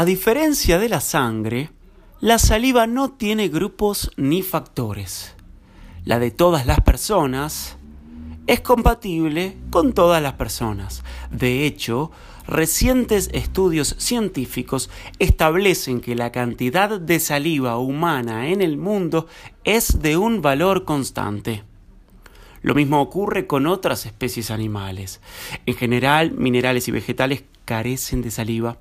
A diferencia de la sangre, la saliva no tiene grupos ni factores. La de todas las personas es compatible con todas las personas. De hecho, recientes estudios científicos establecen que la cantidad de saliva humana en el mundo es de un valor constante. Lo mismo ocurre con otras especies animales. En general, minerales y vegetales carecen de saliva.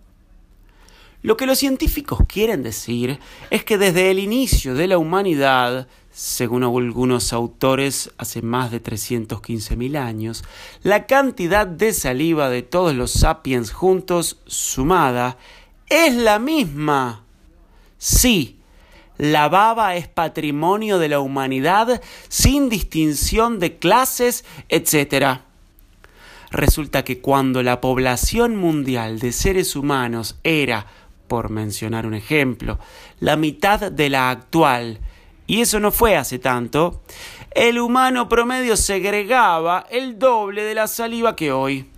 Lo que los científicos quieren decir es que desde el inicio de la humanidad, según algunos autores hace más de 315.000 años, la cantidad de saliva de todos los sapiens juntos sumada es la misma. Sí, la baba es patrimonio de la humanidad sin distinción de clases, etc. Resulta que cuando la población mundial de seres humanos era, por mencionar un ejemplo, la mitad de la actual, y eso no fue hace tanto, el humano promedio segregaba el doble de la saliva que hoy.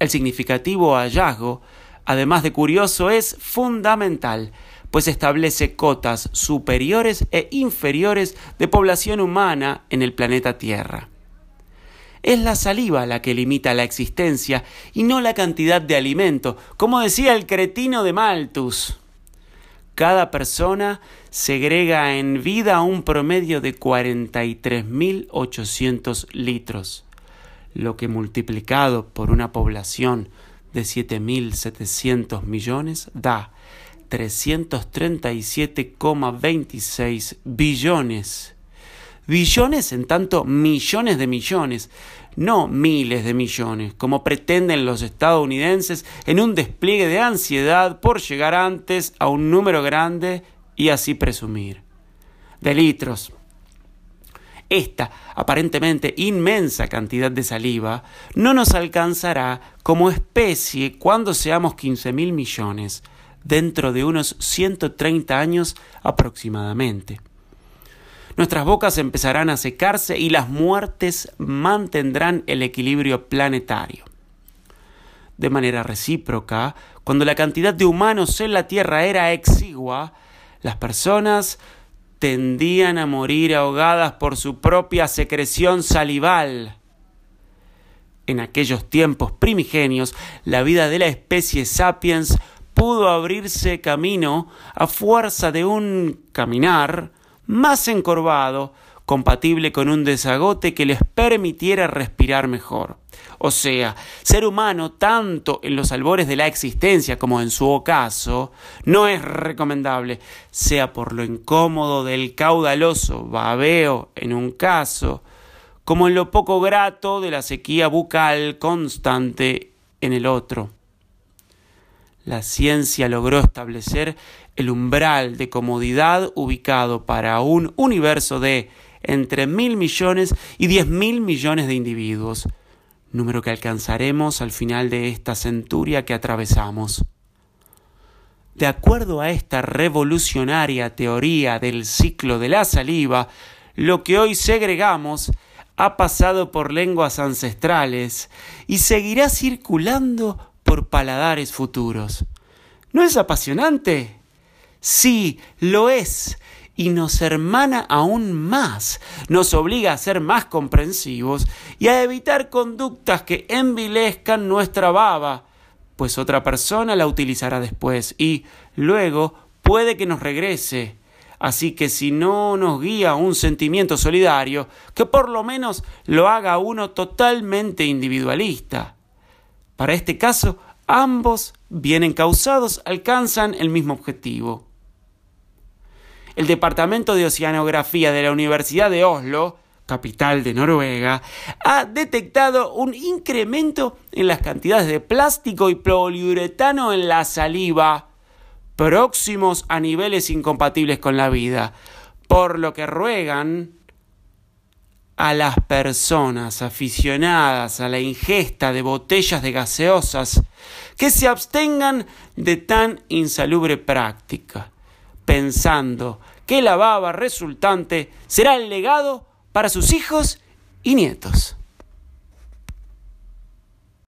El significativo hallazgo, además de curioso, es fundamental pues establece cotas superiores e inferiores de población humana en el planeta Tierra. Es la saliva la que limita la existencia y no la cantidad de alimento, como decía el cretino de Malthus. Cada persona segrega en vida un promedio de 43.800 litros, lo que multiplicado por una población de 7.700 millones da 337,26 billones. Billones en tanto millones de millones, no miles de millones, como pretenden los estadounidenses en un despliegue de ansiedad por llegar antes a un número grande y así presumir. De litros. Esta aparentemente inmensa cantidad de saliva no nos alcanzará como especie cuando seamos 15 mil millones, dentro de unos 130 años aproximadamente. Nuestras bocas empezarán a secarse y las muertes mantendrán el equilibrio planetario. De manera recíproca, cuando la cantidad de humanos en la Tierra era exigua, las personas tendían a morir ahogadas por su propia secreción salival. En aquellos tiempos primigenios, la vida de la especie sapiens pudo abrirse camino a fuerza de un caminar más encorvado, compatible con un desagote que les permitiera respirar mejor. O sea, ser humano, tanto en los albores de la existencia como en su ocaso, no es recomendable, sea por lo incómodo del caudaloso babeo en un caso, como en lo poco grato de la sequía bucal constante en el otro la ciencia logró establecer el umbral de comodidad ubicado para un universo de entre mil millones y diez mil millones de individuos, número que alcanzaremos al final de esta centuria que atravesamos. De acuerdo a esta revolucionaria teoría del ciclo de la saliva, lo que hoy segregamos ha pasado por lenguas ancestrales y seguirá circulando por paladares futuros. ¿No es apasionante? Sí, lo es, y nos hermana aún más, nos obliga a ser más comprensivos y a evitar conductas que envilezcan nuestra baba, pues otra persona la utilizará después y luego puede que nos regrese. Así que si no nos guía un sentimiento solidario, que por lo menos lo haga uno totalmente individualista. Para este caso, ambos, bien encausados, alcanzan el mismo objetivo. El Departamento de Oceanografía de la Universidad de Oslo, capital de Noruega, ha detectado un incremento en las cantidades de plástico y poliuretano en la saliva, próximos a niveles incompatibles con la vida, por lo que ruegan a las personas aficionadas a la ingesta de botellas de gaseosas que se abstengan de tan insalubre práctica, pensando que la baba resultante será el legado para sus hijos y nietos.